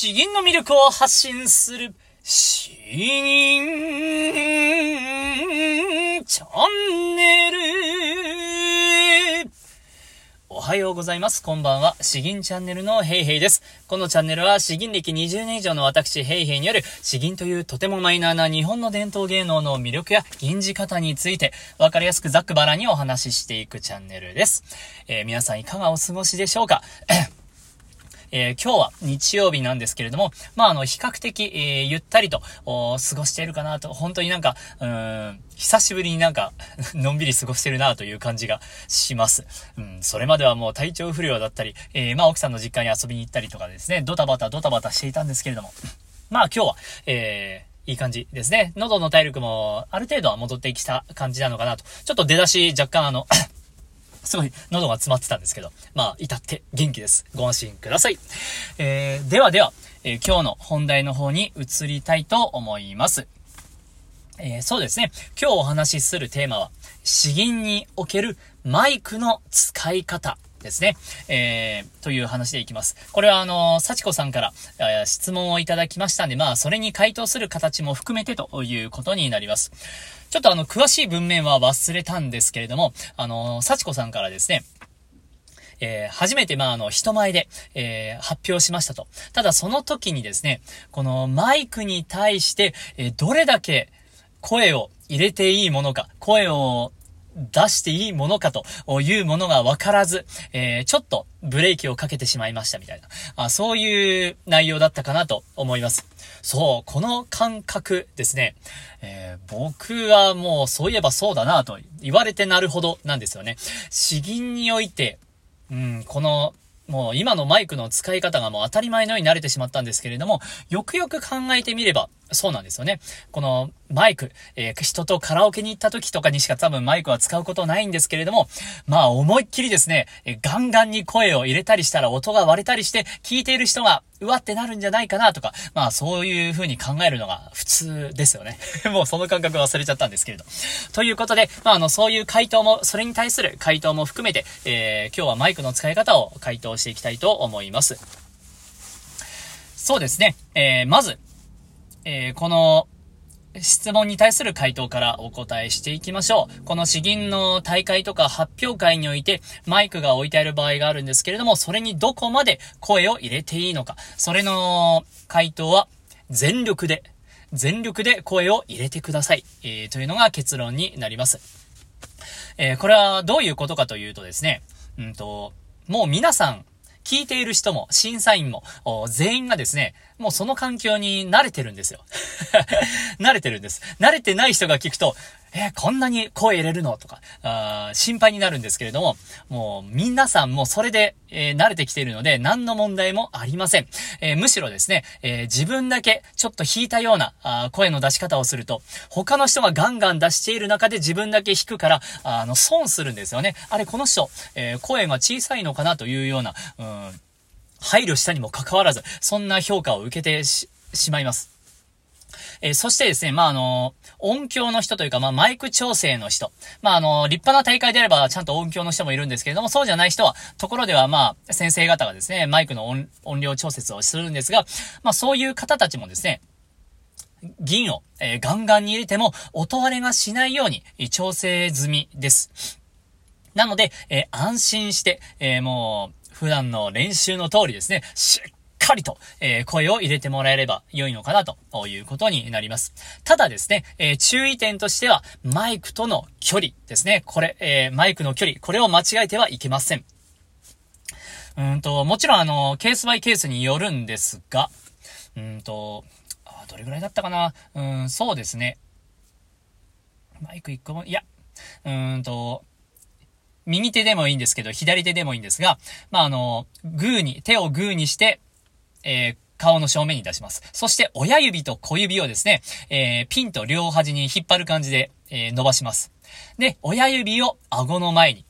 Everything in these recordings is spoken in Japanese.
詩吟の魅力を発信する、詩吟チャンネル。おはようございます。こんばんは。詩吟チャンネルのヘイヘイです。このチャンネルは詩吟歴20年以上の私ヘイヘイによる詩吟というとてもマイナーな日本の伝統芸能の魅力や吟じ方についてわかりやすくざっくばらにお話ししていくチャンネルです。えー、皆さんいかがお過ごしでしょうか？えー、今日は日曜日なんですけれども、まあ、あの、比較的、えー、ゆったりと、過ごしているかなと、本当になんか、うん、久しぶりになんか のんびり過ごしてるなという感じがします。うん、それまではもう体調不良だったり、えー、まあ、奥さんの実家に遊びに行ったりとかですね、ドタバタドタバタしていたんですけれども、まあ、今日は、えー、いい感じですね。喉の体力もある程度は戻ってきた感じなのかなと。ちょっと出だし若干あのすごい喉が詰まってたんですけど、まあ、至って元気です。ご安心ください。えー、ではでは、えー、今日の本題の方に移りたいと思います。えー、そうですね。今日お話しするテーマは、詩吟におけるマイクの使い方ですね。えー、という話でいきます。これはあの、幸子さんから、えー、質問をいただきましたんで、まあ、それに回答する形も含めてということになります。ちょっとあの、詳しい文面は忘れたんですけれども、あの、幸子さんからですね、えー、初めて、まあ、あの、人前で、えー、発表しましたと。ただ、その時にですね、このマイクに対して、えー、どれだけ声を入れていいものか、声を出していいものかというものが分からず、えー、ちょっとブレーキをかけてしまいましたみたいな、あそういう内容だったかなと思います。そう、この感覚ですね。えー、僕はもうそういえばそうだなと言われてなるほどなんですよね。詩吟において、うん、このもう今のマイクの使い方がもう当たり前のように慣れてしまったんですけれども、よくよく考えてみれば、そうなんですよね。このマイク、えー、人とカラオケに行った時とかにしか多分マイクは使うことないんですけれども、まあ思いっきりですね、えー、ガンガンに声を入れたりしたら音が割れたりして、聞いている人が、うわってなるんじゃないかなとか、まあそういう風に考えるのが普通ですよね。もうその感覚忘れちゃったんですけれど。ということで、まああの、そういう回答も、それに対する回答も含めて、えー、今日はマイクの使い方を回答していきたいと思います。そうですね。え、まず、えー、この、質問に対する回答からお答えしていきましょう。この詩吟の大会とか発表会においてマイクが置いてある場合があるんですけれども、それにどこまで声を入れていいのか。それの回答は全力で、全力で声を入れてください。えー、というのが結論になります。えー、これはどういうことかというとですね、うんと、もう皆さん聞いている人も、審査員も、全員がですね、もうその環境に慣れてるんですよ。慣れてるんです。慣れてない人が聞くと、え、こんなに声入れるの？とか、あ心配になるんですけれども、もう皆さんもそれで、えー、慣れてきているので、何の問題もありません。えー、むしろですね、え自分だけちょっと弾いたようなあ声の出し方をすると、他の人がガンガン出している中で自分だけ弾くから、あの、損するんですよね。あれ、この人、え声が小さいのかなというような、うん、配慮したにもかかわらず、そんな評価を受けてしまいます。えー、そしてですね、まあ、あの、音響の人というか、まあ、マイク調整の人。まあ、あの、立派な大会であれば、ちゃんと音響の人もいるんですけれども、そうじゃない人は、ところでは、まあ、先生方がですね、マイクの音量調節をするんですが、まあ、そういう方たちもですね、銀を、えー、ガンガンに入れても、音割れがしないように、調整済みです。なので、えー、安心して、えー、もう、普段の練習の通りですね、しっかりと、えー、声を入れてもらえれば良いのかなということになります。ただですね、えー、注意点としては、マイクとの距離ですね。これ、えー、マイクの距離、これを間違えてはいけません。うんと、もちろんあの、ケースバイケースによるんですが、うんと、あどれぐらいだったかなうん、そうですね。マイク1個も、いや、うんと、右手でもいいんですけど、左手でもいいんですが、まあ、あの、グーに、手をグーにして、えー、顔の正面に出します。そして親指と小指をですね、えー、ピンと両端に引っ張る感じで、えー、伸ばします。で、親指を顎の前に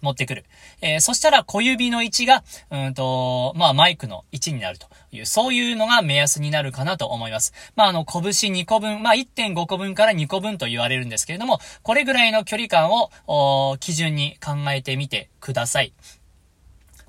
持ってくる。えー、そしたら小指の位置が、うんと、まあマイクの位置になるという、そういうのが目安になるかなと思います。まああの、拳2個分、まあ1.5個分から2個分と言われるんですけれども、これぐらいの距離感を、基準に考えてみてください。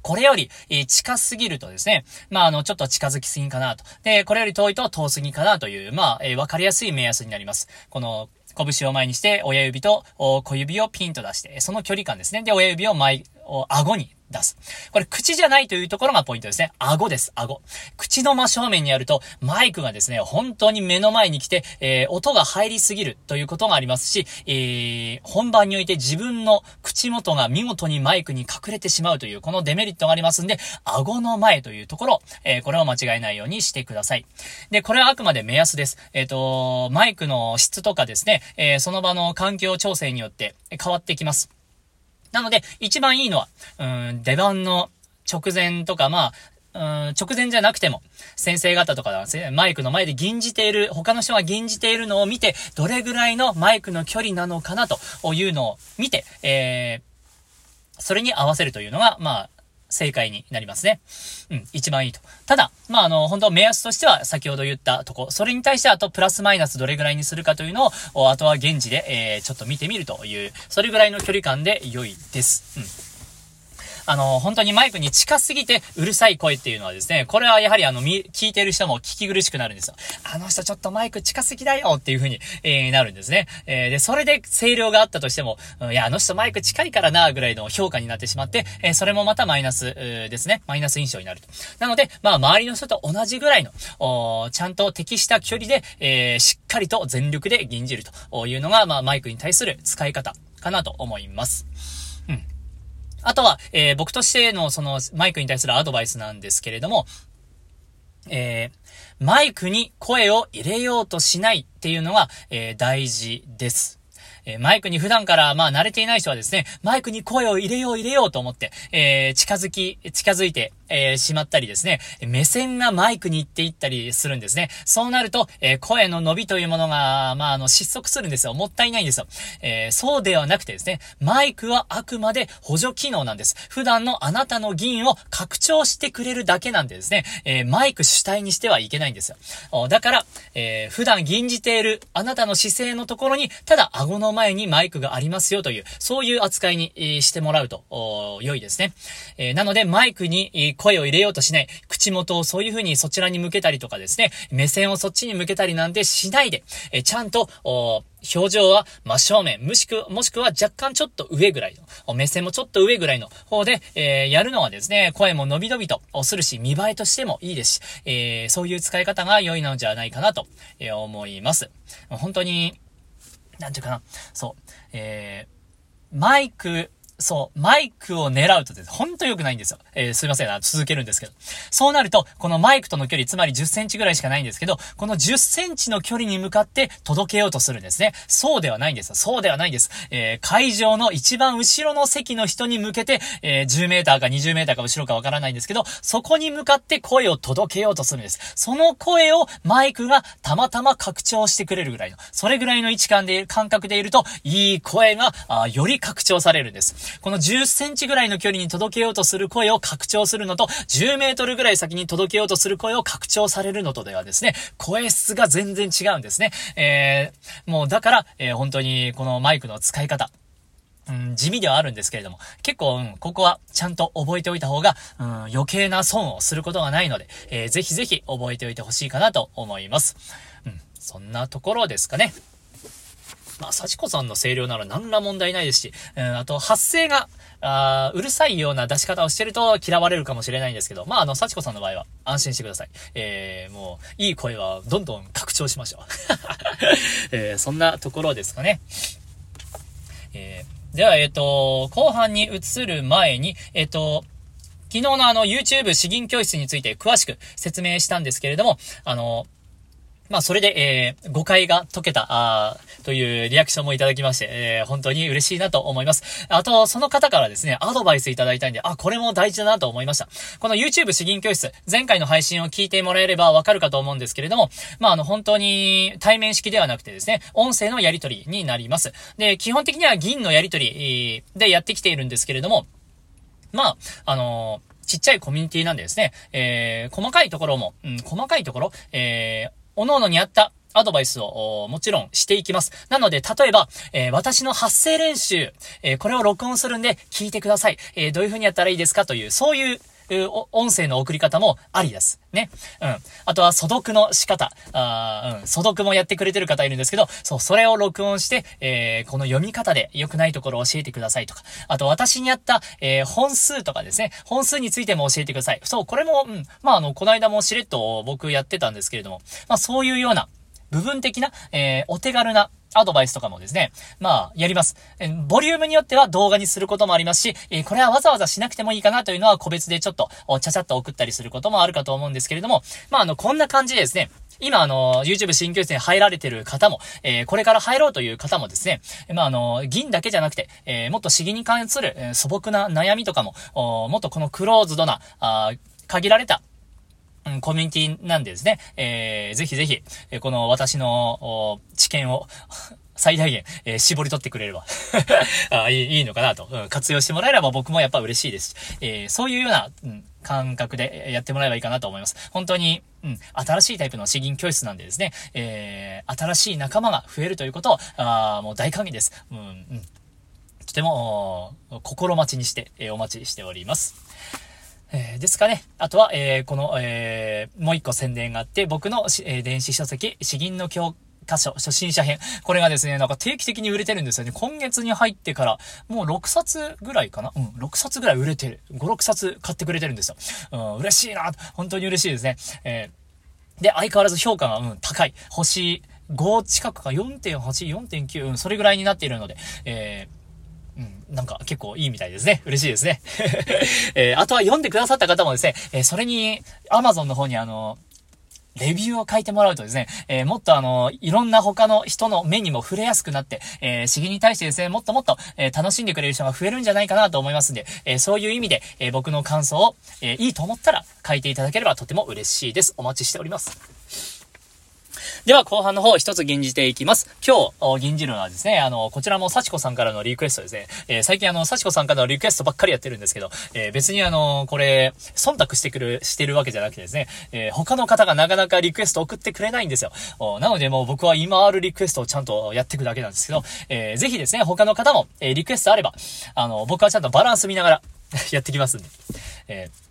これより、え近すぎるとですね、まあ、あの、ちょっと近づきすぎかなと。で、これより遠いと遠すぎかなという、まあ、えー、わかりやすい目安になります。この、拳を前にして、親指と小指をピンと出して、その距離感ですね。で、親指を前、顎に出す。これ口じゃないというところがポイントですね。顎です、顎。口の真正面にあると、マイクがですね、本当に目の前に来て、えー、音が入りすぎるということがありますし、えー、本番において自分の口元が見事にマイクに隠れてしまうという、このデメリットがありますんで、顎の前というところ、えー、これを間違えないようにしてください。で、これはあくまで目安です。えっ、と、マイクの質とかですね、えその場の環境調整によって変わってきます。なので、一番いいのは、うん、出番の直前とか、まあ、うん、直前じゃなくても、先生方とかマイクの前で吟じている、他の人が吟じているのを見て、どれぐらいのマイクの距離なのかなというのを見て、えー、それに合わせるというのが、まあ、正解になりますね。うん、一番いいと。ただ、まあ、あの、本当目安としては、先ほど言ったとこ、それに対してあと、プラスマイナスどれぐらいにするかというのを、あとは現地で、えー、ちょっと見てみるという、それぐらいの距離感で良いです。うん。あの、本当にマイクに近すぎてうるさい声っていうのはですね、これはやはりあの、聞いてる人も聞き苦しくなるんですよ。あの人ちょっとマイク近すぎだよっていう風に、えー、なるんですね。えー、で、それで声量があったとしても、いや、あの人マイク近いからな、ぐらいの評価になってしまって、えー、それもまたマイナス、ですね。マイナス印象になると。なので、まあ、周りの人と同じぐらいの、おちゃんと適した距離で、えー、しっかりと全力で吟じるというのが、まあ、マイクに対する使い方かなと思います。うん。あとは、えー、僕としてのそのマイクに対するアドバイスなんですけれども、えー、マイクに声を入れようとしないっていうのが、えー、大事です。え、マイクに普段からまあ慣れていない人はですね、マイクに声を入れよう入れようと思って、え、近づき、近づいて、えー、しまったりですね、目線がマイクに行っていったりするんですね。そうなると、えー、声の伸びというものが、まあ、あの、失速するんですよ。もったいないんですよ。えー、そうではなくてですね、マイクはあくまで補助機能なんです。普段のあなたの議員を拡張してくれるだけなんでですね、えマイク主体にしてはいけないんですよ。だから、え普段吟じているあなたの姿勢のところに、ただ顎の前にマイクがありますよという、そういう扱いに、してもらうと、良いですね。えなので、マイクに、声を入れようとしない。口元をそういう風にそちらに向けたりとかですね、目線をそっちに向けたりなんてしないで、えちゃんと、表情は真正面、もしく、もしくは若干ちょっと上ぐらいの、目線もちょっと上ぐらいの。方で、えー、やるのはですね、声も伸び伸びとするし、見栄えとしてもいいですし、えー、そういう使い方が良いのじゃないかなと、え、思います。本当に、なんていうかな、そう、えー、マイク、そう、マイクを狙うとです、ほんと良くないんですよ。えー、すいません、続けるんですけど。そうなると、このマイクとの距離、つまり10センチぐらいしかないんですけど、この10センチの距離に向かって届けようとするんですね。そうではないんですよ。そうではないんです。えー、会場の一番後ろの席の人に向けて、えー、10メーターか20メーターか後ろかわからないんですけど、そこに向かって声を届けようとするんです。その声をマイクがたまたま拡張してくれるぐらいの、それぐらいの位置感で、感覚でいると、いい声が、あより拡張されるんです。この10センチぐらいの距離に届けようとする声を拡張するのと、10メートルぐらい先に届けようとする声を拡張されるのとではですね、声質が全然違うんですね。えー、もうだから、えー、本当にこのマイクの使い方、うん、地味ではあるんですけれども、結構、うん、ここはちゃんと覚えておいた方が、うん、余計な損をすることがないので、えー、ぜひぜひ覚えておいてほしいかなと思います。うん、そんなところですかね。まあ、幸子さんの声量なら何ら問題ないですし、うん、あと、発声が、あうるさいような出し方をしてると嫌われるかもしれないんですけど、まあ、あの、幸子さんの場合は安心してください。えー、もう、いい声はどんどん拡張しましょう。えー、そんなところですかね。えー、では、えっ、ー、と、後半に移る前に、えっ、ー、と、昨日のあの YouTube 詩吟教室について詳しく説明したんですけれども、あの、まあ、それで、えー、誤解が解けた、あというリアクションもいただきまして、えー、本当に嬉しいなと思います。あと、その方からですね、アドバイスいただいたんで、あ、これも大事だなと思いました。この YouTube 詩吟教室、前回の配信を聞いてもらえればわかるかと思うんですけれども、まあ、あの、本当に対面式ではなくてですね、音声のやり取りになります。で、基本的には銀のやり取りでやってきているんですけれども、まあ、あのーちっちゃいコミュニティなんでですね、えー、細かいところも、うん、細かいところ、えー、各々にあったアドバイスをもちろんしていきます。なので、例えば、えー、私の発声練習、えー、これを録音するんで聞いてください。えー、どういう風にやったらいいですかという、そういう音声の送り方もありです。ね。うん。あとは、素読の仕方。あうん。素読もやってくれてる方いるんですけど、そう、それを録音して、えー、この読み方で良くないところを教えてくださいとか。あと、私にあった、えー、本数とかですね。本数についても教えてください。そう、これも、うん。まあ、あの、この間もしれっと僕やってたんですけれども、まあ、そういうような、部分的な、えー、お手軽なアドバイスとかもですね、まあ、やります。ボリュームによっては動画にすることもありますし、これはわざわざしなくてもいいかなというのは個別でちょっと、ちゃちゃっと送ったりすることもあるかと思うんですけれども、まあ、あの、こんな感じでですね、今、あの、YouTube 新教室に入られてる方も、えー、これから入ろうという方もですね、まあ、あの、銀だけじゃなくて、えー、もっと資源に関する、えー、素朴な悩みとかも、もっとこのクローズドな、あ限られたうん、コミュニティなんでですね、えー、ぜひぜひ、えこの私の、知見を 最大限、えー、絞り取ってくれれば あいい、いいのかなと、うん、活用してもらえれば僕もやっぱ嬉しいです。えー、そういうような、うん、感覚でやってもらえばいいかなと思います。本当に、うん、新しいタイプの詩吟教室なんでですね、えー、新しい仲間が増えるということを、あもう大歓迎です。うん、うん。とても、心待ちにして、え、お待ちしております。えー、ですかね。あとは、えー、この、えー、もう一個宣伝があって、僕の、え、電子書籍、詩吟の教科書、初心者編。これがですね、なんか定期的に売れてるんですよね。今月に入ってから、もう6冊ぐらいかな？うん、6冊ぐらい売れてる。5、6冊買ってくれてるんですよ。うん、嬉しいな。本当に嬉しいですね。えー、で、相変わらず評価が、うん、高い。星5近くか？4.8、4.9、うん、それぐらいになっているので、えーうん、なんか結構いいみたいですね。嬉しいですね。えー、あとは読んでくださった方もですね、えー、それに、アマゾンの方にあの、レビューを書いてもらうとですね、えー、もっとあの、いろんな他の人の目にも触れやすくなって、えー、詩吟に対してですね、もっともっと、えー、楽しんでくれる人が増えるんじゃないかなと思いますんで、えー、そういう意味で、え、僕の感想を、え、いいと思ったら書いていただければとても嬉しいです。お待ちしております。では、後半の方、一つ吟じていきます。今日、吟じるのはですね、あの、こちらも幸子さんからのリクエストですね。えー、最近あの、幸子さんからのリクエストばっかりやってるんですけど、えー、別にあの、これ、忖度してくる、してるわけじゃなくてですね、えー、他の方がなかなかリクエスト送ってくれないんですよ。なのでもう僕は今あるリクエストをちゃんとやっていくだけなんですけど、えー、ぜひですね、他の方も、えー、リクエストあれば、あの、僕はちゃんとバランス見ながら やってきますんで、えー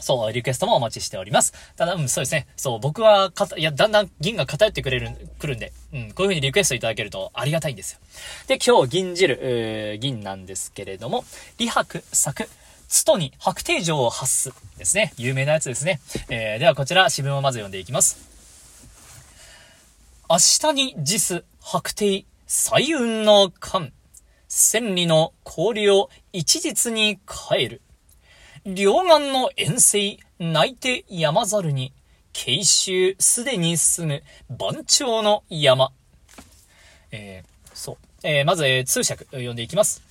そう、リクエストもお待ちしております。ただ、うん、そうですね。そう、僕は、かた、いや、だんだん銀が偏ってくれる、くるんで、うん、こういう風にリクエストいただけるとありがたいんですよ。で、今日、銀汁、えー、銀なんですけれども、李白作、つとに白帝城を発すですね。有名なやつですね。えー、ではこちら、詩文をまず読んでいきます。明日に辞す白帝、彩雲の間、千里の氷を一日に変える。両岸の遠征、泣いて山猿に、慶州すでに住む番長の山。えー、そう。えー、まず、えー、通訳読んでいきます。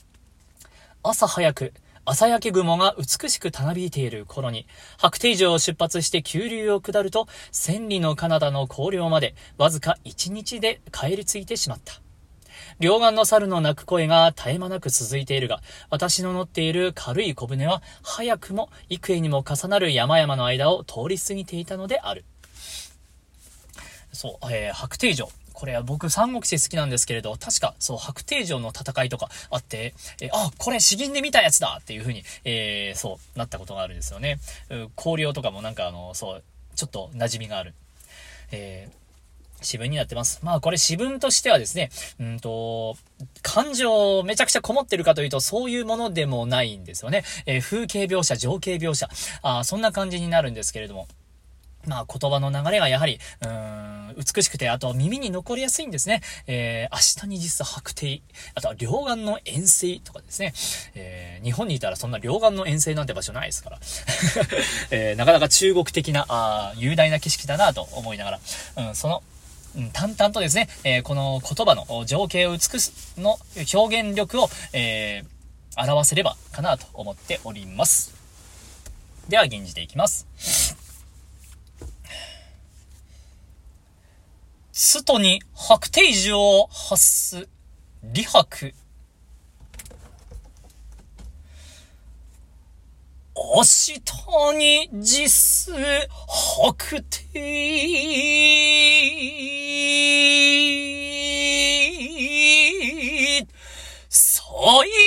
朝早く、朝焼け雲が美しくたなびいている頃に、白帝城を出発して急流を下ると、千里のカナダの高陵まで、わずか一日で帰り着いてしまった。両岸の猿の鳴く声が絶え間なく続いているが、私の乗っている軽い小舟は、早くも幾重にも重なる山々の間を通り過ぎていたのである。そう、えー、白帝城。これは僕三国志好きなんですけれど、確か、そう、白帝城の戦いとかあって、えー、あ、これ詩吟で見たやつだっていう風に、えー、そう、なったことがあるんですよね。う氷とかもなんかあの、そう、ちょっと馴染みがある。えー詩文になってます。まあこれ詩文としてはですね、うんと、感情めちゃくちゃこもってるかというとそういうものでもないんですよね。えー、風景描写、情景描写、あそんな感じになるんですけれども。まあ言葉の流れがやはり、うん、美しくて、あと耳に残りやすいんですね。えー、明日に実は白帝、あとは両岸の遠征とかですね。えー、日本にいたらそんな両岸の遠征なんて場所ないですから。えー、なかなか中国的な、あ雄大な景色だなと思いながら、うん、そのうん、淡々とですね、えー、この言葉の情景を美すの表現力を、えー、表せればかなと思っております。では、吟じていきます。外に白帝城を発す、李白。明日に実白帝。最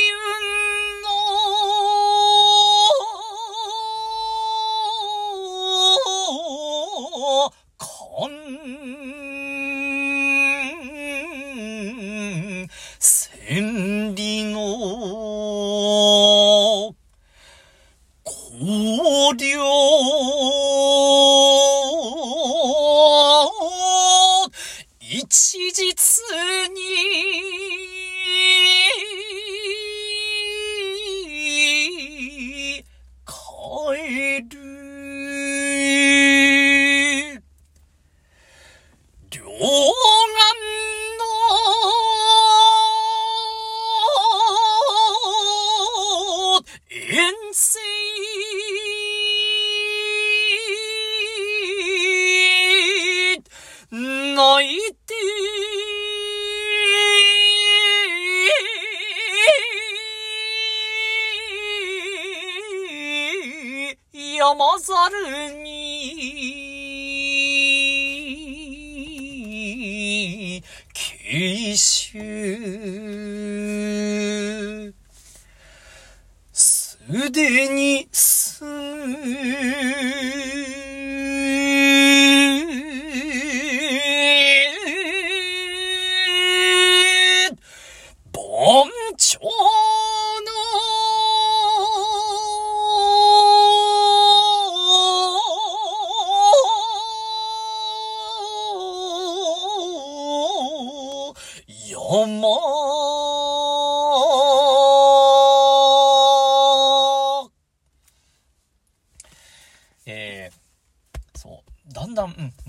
腕にす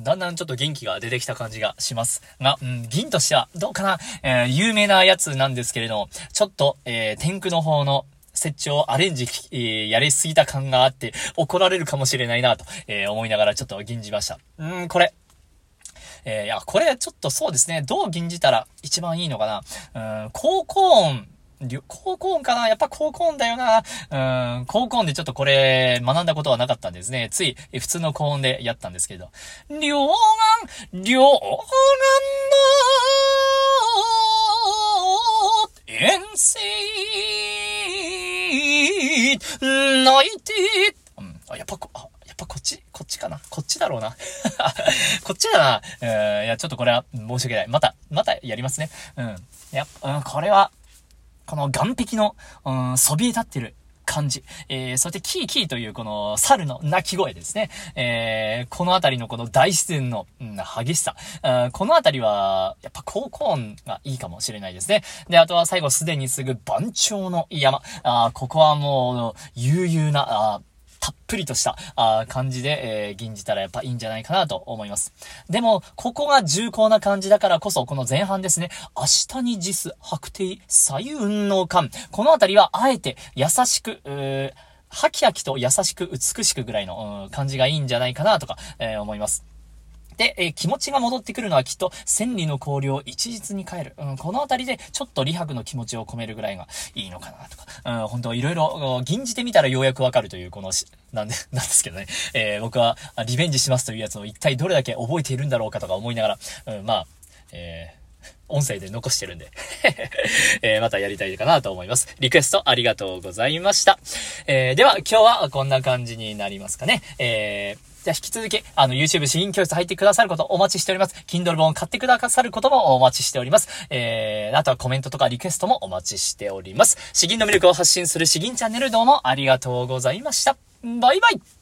だん、だんちょっと元気が出てきた感じがします。が、うん、銀としては、どうかな、えー、有名なやつなんですけれども、ちょっと、えー、天空の方の、設置をアレンジ、えー、やりすぎた感があって、怒られるかもしれないなと、えー、思いながらちょっと吟じました。うん、これ。えー、いや、これちょっとそうですね、どう吟じたら一番いいのかな？うん、高校音、高校音かな？やっぱ高校音だよな。うん、高校音でちょっとこれ学んだことはなかったんですね。つい普通の高音でやったんですけど。両岸、両岸の遠征泣いて、うん、あ、やっぱこ、あ、やっぱこっちこっちかな？こっちだろうな。こっちだな。うん、いや、ちょっとこれは申し訳ない。また、またやりますね。うん。いや、うん、これは、この岸壁の、うん、そびえ立ってる感じ。えー、そしてキーキーというこの猿の鳴き声ですね。えー、この辺りのこの大自然の、うん、激しさ。あこの辺りは、やっぱ高校音がいいかもしれないですね。で、あとは最後すでにすぐ番長の山。あここはもう、悠々な、あたっぷりとしたあ感じで、えー、吟じたらやっぱいいんじゃないかなと思います。でも、ここが重厚な感じだからこそ、この前半ですね、明日に実、白帝、左右の感。このあたりは、あえて、優しく、うーはきはきと優しく美しくぐらいの、うん、感じがいいんじゃないかなとか、えー、思います。で、えー、気持ちが戻ってくるのはきっと、千里の光陵一日に帰る。うん、このあたりで、ちょっと李白の気持ちを込めるぐらいがいいのかなとか、うん、本当いろいろ、吟じてみたらようやくわかるという、このし、なんで、なんですけどね。えー、僕は、リベンジしますというやつを一体どれだけ覚えているんだろうかとか思いながら、うん、まあ、えー、音声で残してるんで えー、またやりたいかなと思います。リクエストありがとうございました。えー、では今日はこんな感じになりますかね。えーじゃあ引き続き、あの、YouTube 詩吟教室入ってくださることお待ちしております。Kindle 本買ってくださることもお待ちしております。えー、あとはコメントとかリクエストもお待ちしております。詩吟の魅力を発信する詩吟チャンネルどうもありがとうございました。バイバイ